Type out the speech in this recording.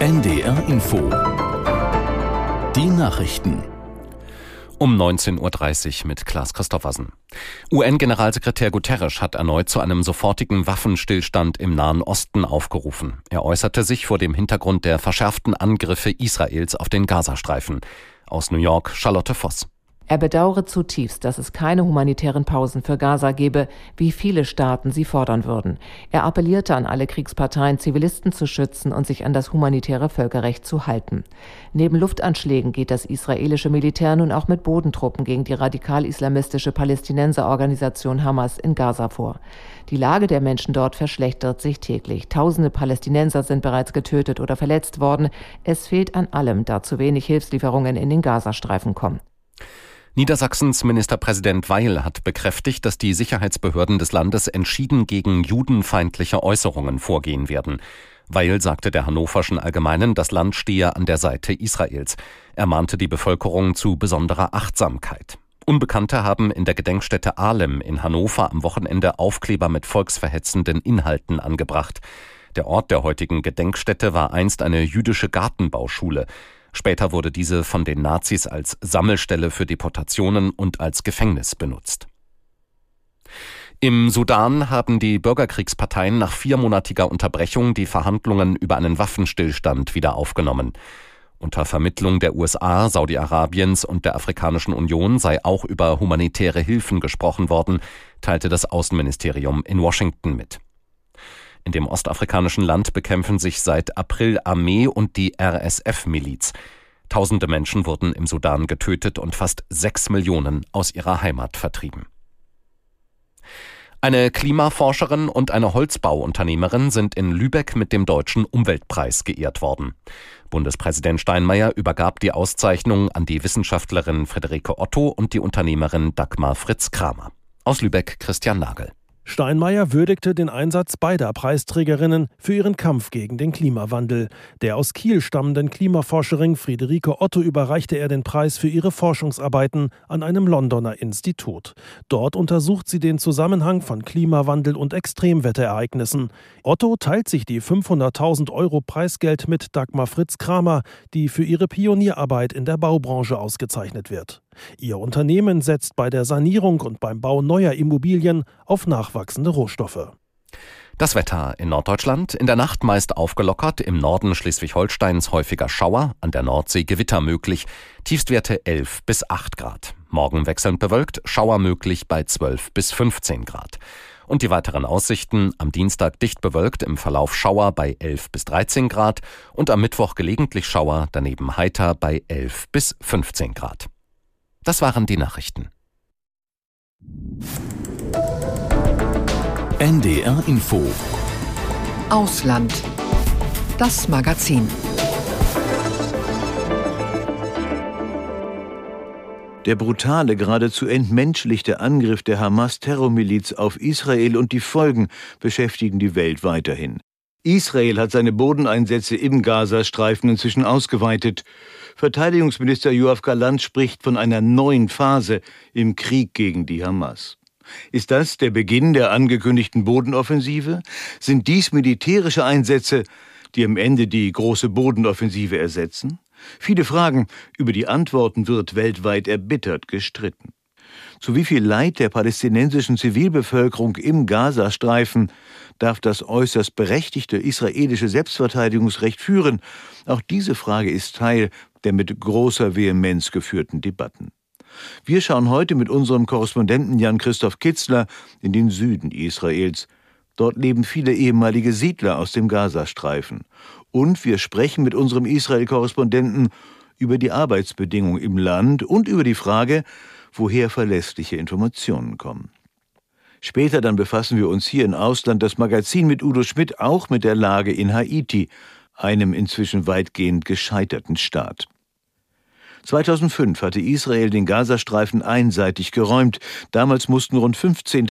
NDR Info. Die Nachrichten. Um 19.30 Uhr mit Klaas Christoffersen. UN-Generalsekretär Guterres hat erneut zu einem sofortigen Waffenstillstand im Nahen Osten aufgerufen. Er äußerte sich vor dem Hintergrund der verschärften Angriffe Israels auf den Gazastreifen. Aus New York Charlotte Voss. Er bedauere zutiefst, dass es keine humanitären Pausen für Gaza gebe, wie viele Staaten sie fordern würden. Er appellierte an alle Kriegsparteien, Zivilisten zu schützen und sich an das humanitäre Völkerrecht zu halten. Neben Luftanschlägen geht das israelische Militär nun auch mit Bodentruppen gegen die radikal-islamistische Palästinenserorganisation Hamas in Gaza vor. Die Lage der Menschen dort verschlechtert sich täglich. Tausende Palästinenser sind bereits getötet oder verletzt worden. Es fehlt an allem, da zu wenig Hilfslieferungen in den Gazastreifen kommen. Niedersachsens Ministerpräsident Weil hat bekräftigt, dass die Sicherheitsbehörden des Landes entschieden gegen judenfeindliche Äußerungen vorgehen werden. Weil sagte der Hannoverschen Allgemeinen, das Land stehe an der Seite Israels. Er mahnte die Bevölkerung zu besonderer Achtsamkeit. Unbekannte haben in der Gedenkstätte Ahlem in Hannover am Wochenende Aufkleber mit volksverhetzenden Inhalten angebracht. Der Ort der heutigen Gedenkstätte war einst eine jüdische Gartenbauschule. Später wurde diese von den Nazis als Sammelstelle für Deportationen und als Gefängnis benutzt. Im Sudan haben die Bürgerkriegsparteien nach viermonatiger Unterbrechung die Verhandlungen über einen Waffenstillstand wieder aufgenommen. Unter Vermittlung der USA, Saudi-Arabiens und der Afrikanischen Union sei auch über humanitäre Hilfen gesprochen worden, teilte das Außenministerium in Washington mit. In dem ostafrikanischen Land bekämpfen sich seit April Armee und die RSF-Miliz. Tausende Menschen wurden im Sudan getötet und fast sechs Millionen aus ihrer Heimat vertrieben. Eine Klimaforscherin und eine Holzbauunternehmerin sind in Lübeck mit dem Deutschen Umweltpreis geehrt worden. Bundespräsident Steinmeier übergab die Auszeichnung an die Wissenschaftlerin Friederike Otto und die Unternehmerin Dagmar Fritz Kramer. Aus Lübeck Christian Nagel. Steinmeier würdigte den Einsatz beider Preisträgerinnen für ihren Kampf gegen den Klimawandel. Der aus Kiel stammenden Klimaforscherin Friederike Otto überreichte er den Preis für ihre Forschungsarbeiten an einem Londoner Institut. Dort untersucht sie den Zusammenhang von Klimawandel und Extremwetterereignissen. Otto teilt sich die 500.000 Euro Preisgeld mit Dagmar Fritz Kramer, die für ihre Pionierarbeit in der Baubranche ausgezeichnet wird. Ihr Unternehmen setzt bei der Sanierung und beim Bau neuer Immobilien auf nachwachsende Rohstoffe. Das Wetter in Norddeutschland in der Nacht meist aufgelockert, im Norden Schleswig-Holsteins häufiger Schauer, an der Nordsee Gewitter möglich, Tiefstwerte 11 bis 8 Grad. Morgen wechselnd bewölkt, Schauer möglich bei 12 bis 15 Grad. Und die weiteren Aussichten am Dienstag dicht bewölkt, im Verlauf Schauer bei 11 bis 13 Grad und am Mittwoch gelegentlich Schauer, daneben heiter bei 11 bis 15 Grad. Das waren die Nachrichten. NDR Info Ausland. Das Magazin. Der brutale, geradezu entmenschlichte Angriff der Hamas-Terrormiliz auf Israel und die Folgen beschäftigen die Welt weiterhin. Israel hat seine Bodeneinsätze im Gazastreifen inzwischen ausgeweitet. Verteidigungsminister Joachim Galant spricht von einer neuen Phase im Krieg gegen die Hamas. Ist das der Beginn der angekündigten Bodenoffensive? Sind dies militärische Einsätze, die am Ende die große Bodenoffensive ersetzen? Viele Fragen, über die Antworten wird weltweit erbittert gestritten. Zu wie viel Leid der palästinensischen Zivilbevölkerung im Gazastreifen darf das äußerst berechtigte israelische Selbstverteidigungsrecht führen? Auch diese Frage ist Teil der mit großer Vehemenz geführten Debatten. Wir schauen heute mit unserem Korrespondenten Jan-Christoph Kitzler in den Süden Israels. Dort leben viele ehemalige Siedler aus dem Gazastreifen. Und wir sprechen mit unserem Israel-Korrespondenten über die Arbeitsbedingungen im Land und über die Frage, woher verlässliche Informationen kommen. Später dann befassen wir uns hier in Ausland das Magazin mit Udo Schmidt auch mit der Lage in Haiti, einem inzwischen weitgehend gescheiterten Staat. 2005 hatte Israel den Gazastreifen einseitig geräumt. Damals mussten rund 15